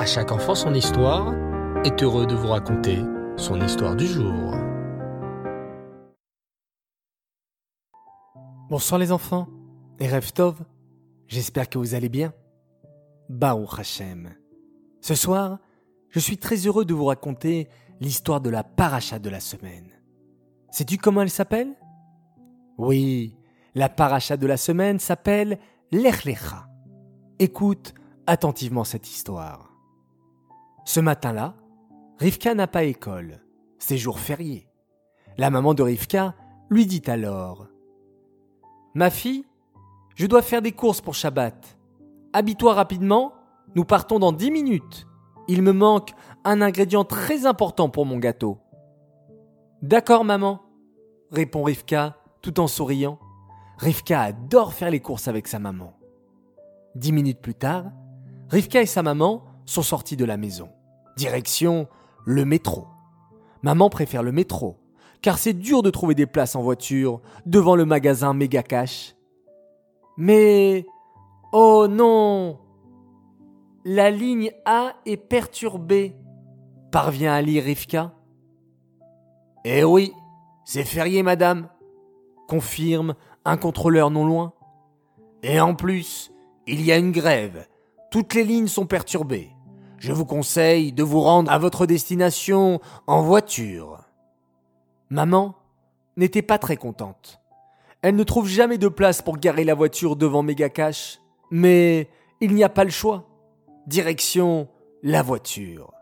À chaque enfant son histoire est heureux de vous raconter son histoire du jour. Bonsoir les enfants et Tov, j'espère que vous allez bien. Baruch Hashem. Ce soir, je suis très heureux de vous raconter l'histoire de la paracha de la semaine. Sais-tu comment elle s'appelle? Oui, la paracha de la semaine s'appelle Lech Lecha. Écoute attentivement cette histoire. Ce matin-là, Rivka n'a pas école. C'est jour férié. La maman de Rivka lui dit alors Ma fille, je dois faire des courses pour Shabbat. Habille-toi rapidement, nous partons dans dix minutes. Il me manque un ingrédient très important pour mon gâteau. D'accord, maman, répond Rivka tout en souriant. Rivka adore faire les courses avec sa maman. Dix minutes plus tard, Rivka et sa maman sont sortis de la maison. Direction le métro. Maman préfère le métro, car c'est dur de trouver des places en voiture devant le magasin Mega Cash. Mais... Oh non La ligne A est perturbée, parvient à lire Rivka. Eh oui, c'est férié, madame, confirme un contrôleur non loin. Et en plus, il y a une grève. Toutes les lignes sont perturbées. Je vous conseille de vous rendre à votre destination en voiture. Maman n'était pas très contente. Elle ne trouve jamais de place pour garer la voiture devant Megacash, mais il n'y a pas le choix. Direction la voiture.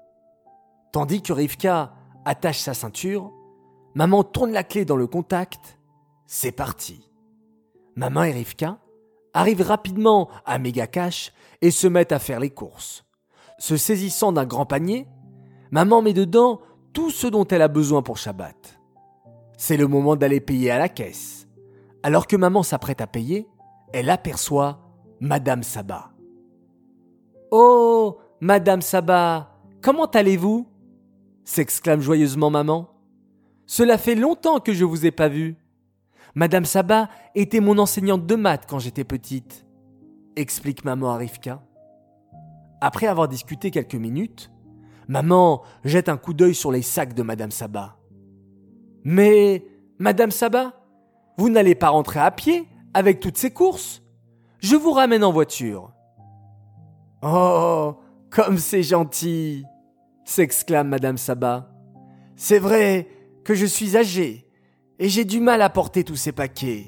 Tandis que Rivka attache sa ceinture, maman tourne la clé dans le contact. C'est parti. Maman et Rivka arrivent rapidement à Megacash et se mettent à faire les courses. Se saisissant d'un grand panier, maman met dedans tout ce dont elle a besoin pour Shabbat. C'est le moment d'aller payer à la caisse. Alors que maman s'apprête à payer, elle aperçoit Madame Saba. Oh, Madame Saba, comment allez-vous? s'exclame joyeusement maman. Cela fait longtemps que je vous ai pas vu. Madame Saba était mon enseignante de maths quand j'étais petite, explique maman à Rivka. Après avoir discuté quelques minutes, maman jette un coup d'œil sur les sacs de Madame Saba. Mais, Madame Saba, vous n'allez pas rentrer à pied avec toutes ces courses Je vous ramène en voiture. Oh, comme c'est gentil s'exclame Madame Saba. C'est vrai que je suis âgée et j'ai du mal à porter tous ces paquets.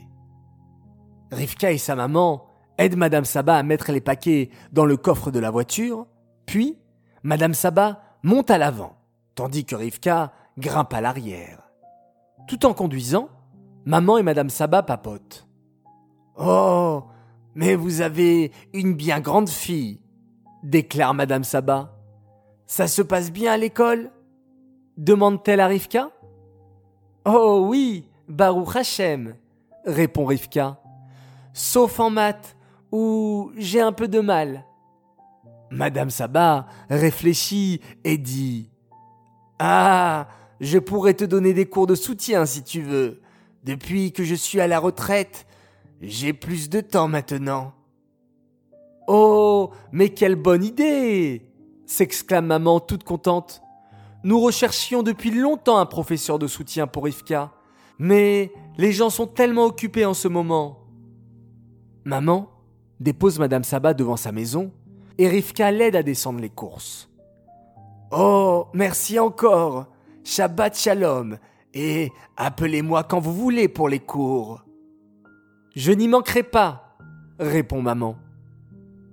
Rivka et sa maman aident Madame Saba à mettre les paquets dans le coffre de la voiture, puis Madame Saba monte à l'avant, tandis que Rivka grimpe à l'arrière. Tout en conduisant, maman et Madame Saba papotent. Oh, mais vous avez une bien grande fille, déclare Madame Saba. Ça se passe bien à l'école? demande-t-elle à Rivka. Oh oui, Baruch Hashem, répond Rivka. Sauf en maths, où j'ai un peu de mal? Madame Saba réfléchit et dit Ah, je pourrais te donner des cours de soutien si tu veux. Depuis que je suis à la retraite, j'ai plus de temps maintenant. Oh, mais quelle bonne idée s'exclame maman toute contente. Nous recherchions depuis longtemps un professeur de soutien pour Rivka, mais les gens sont tellement occupés en ce moment. Maman dépose Madame Sabat devant sa maison et Rivka l'aide à descendre les courses. Oh, merci encore. Shabbat Shalom et appelez-moi quand vous voulez pour les cours. Je n'y manquerai pas, répond maman.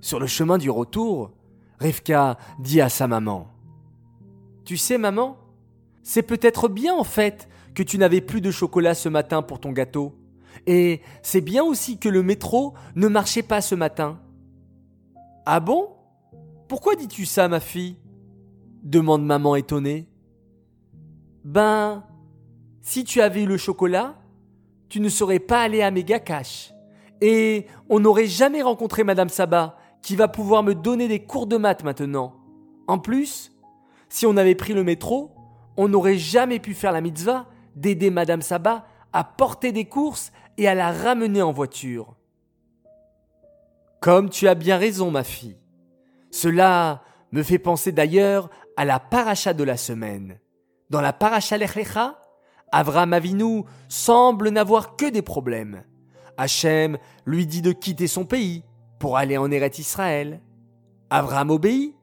Sur le chemin du retour, Rivka dit à sa maman tu sais, maman, c'est peut-être bien en fait que tu n'avais plus de chocolat ce matin pour ton gâteau. Et c'est bien aussi que le métro ne marchait pas ce matin. Ah bon? Pourquoi dis-tu ça, ma fille? demande maman étonnée. Ben, si tu avais eu le chocolat, tu ne serais pas allé à Cash. Et on n'aurait jamais rencontré Madame Sabat, qui va pouvoir me donner des cours de maths maintenant. En plus, si on avait pris le métro, on n'aurait jamais pu faire la mitzvah d'aider Madame Saba à porter des courses et à la ramener en voiture. Comme tu as bien raison, ma fille. Cela me fait penser d'ailleurs à la paracha de la semaine. Dans la paracha Lechlecha, Avram Avinu semble n'avoir que des problèmes. Hachem lui dit de quitter son pays pour aller en Eret Israël. Avram obéit,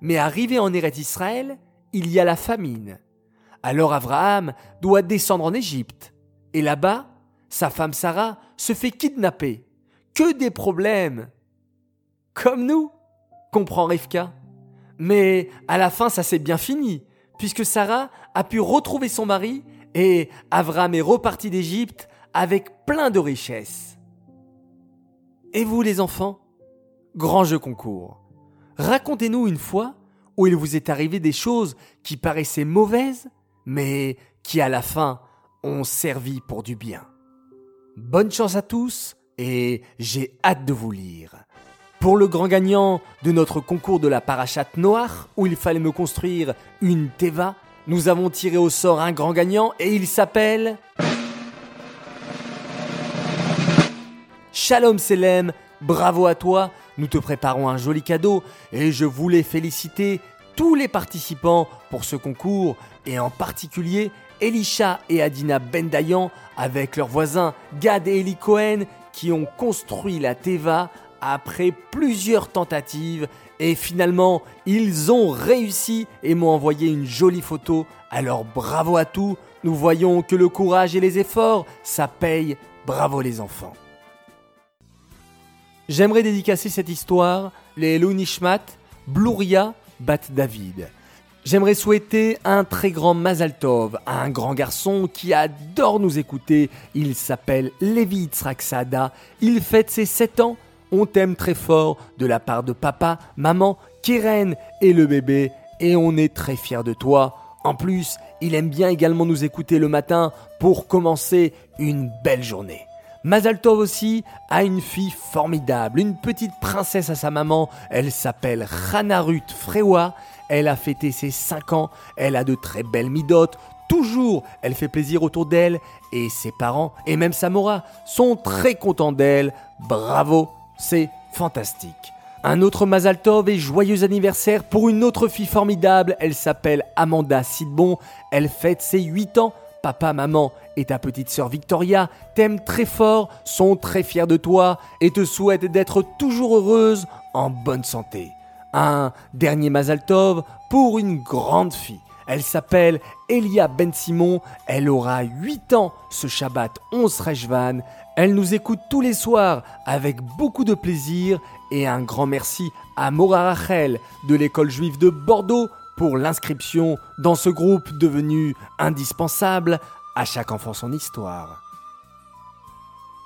mais arrivé en Eret Israël, il y a la famine. Alors Abraham doit descendre en Égypte. Et là-bas, sa femme Sarah se fait kidnapper. Que des problèmes Comme nous, comprend Rivka. Mais à la fin, ça s'est bien fini, puisque Sarah a pu retrouver son mari et Avram est reparti d'Égypte avec plein de richesses. Et vous les enfants Grand jeu concours. Racontez-nous une fois où il vous est arrivé des choses qui paraissaient mauvaises, mais qui à la fin ont servi pour du bien. Bonne chance à tous et j'ai hâte de vous lire. Pour le grand gagnant de notre concours de la parachate noire, où il fallait me construire une Teva, nous avons tiré au sort un grand gagnant et il s'appelle... Shalom Selem, bravo à toi, nous te préparons un joli cadeau et je voulais féliciter tous les participants pour ce concours et en particulier Elisha et Adina Bendayan avec leurs voisins Gad et Eli Cohen qui ont construit la Teva après plusieurs tentatives et finalement ils ont réussi et m'ont envoyé une jolie photo. Alors bravo à tous, nous voyons que le courage et les efforts, ça paye. Bravo les enfants. J'aimerais dédicacer cette histoire, les Nishmat, Blouria, Bat David. J'aimerais souhaiter un très grand Mazal Tov à un grand garçon qui adore nous écouter. Il s'appelle Levi Tsraksada. Il fête ses 7 ans. On t'aime très fort de la part de papa, maman, Keren et le bébé. Et on est très fiers de toi. En plus, il aime bien également nous écouter le matin pour commencer une belle journée. Mazaltov aussi a une fille formidable, une petite princesse à sa maman. Elle s'appelle Hanarut Frewa. Elle a fêté ses 5 ans. Elle a de très belles midotes. Toujours, elle fait plaisir autour d'elle. Et ses parents, et même Samora, sont très contents d'elle. Bravo, c'est fantastique. Un autre Mazaltov et joyeux anniversaire pour une autre fille formidable. Elle s'appelle Amanda Sidbon. Elle fête ses 8 ans. Papa, maman et ta petite sœur Victoria t'aiment très fort, sont très fiers de toi et te souhaitent d'être toujours heureuse, en bonne santé. Un dernier Mazaltov pour une grande fille. Elle s'appelle Elia Ben Simon. Elle aura 8 ans ce Shabbat 11 Rejvan. Elle nous écoute tous les soirs avec beaucoup de plaisir et un grand merci à Mora Rachel de l'école juive de Bordeaux pour l'inscription dans ce groupe devenu indispensable à chaque enfant son histoire.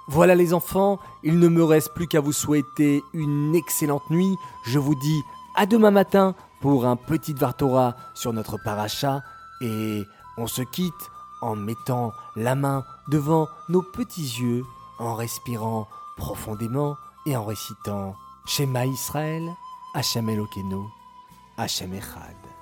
Voilà les enfants, il ne me reste plus qu'à vous souhaiter une excellente nuit. Je vous dis à demain matin pour un petit Vartora sur notre paracha et on se quitte en mettant la main devant nos petits yeux, en respirant profondément et en récitant Shema Israël, Hashem Elokeinu, Hashem Echad.